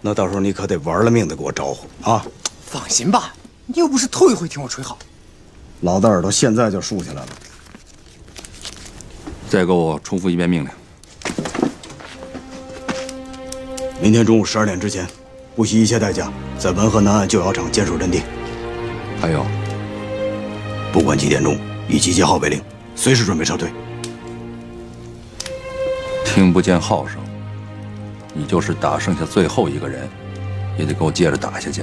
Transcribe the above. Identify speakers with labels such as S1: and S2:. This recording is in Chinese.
S1: 那到时候你可得玩了命的给我招呼啊！
S2: 放心吧，你又不是头一回听我吹号。
S1: 老子耳朵现在就竖起来了。
S3: 再给我重复一遍命令。
S1: 明天中午十二点之前，不惜一切代价，在文河南岸旧窑厂坚守阵地。
S3: 还有，
S1: 不管几点钟，以集结号为令，随时准备撤退。
S3: 听不见号声，你就是打剩下最后一个人，也得给我接着打下去。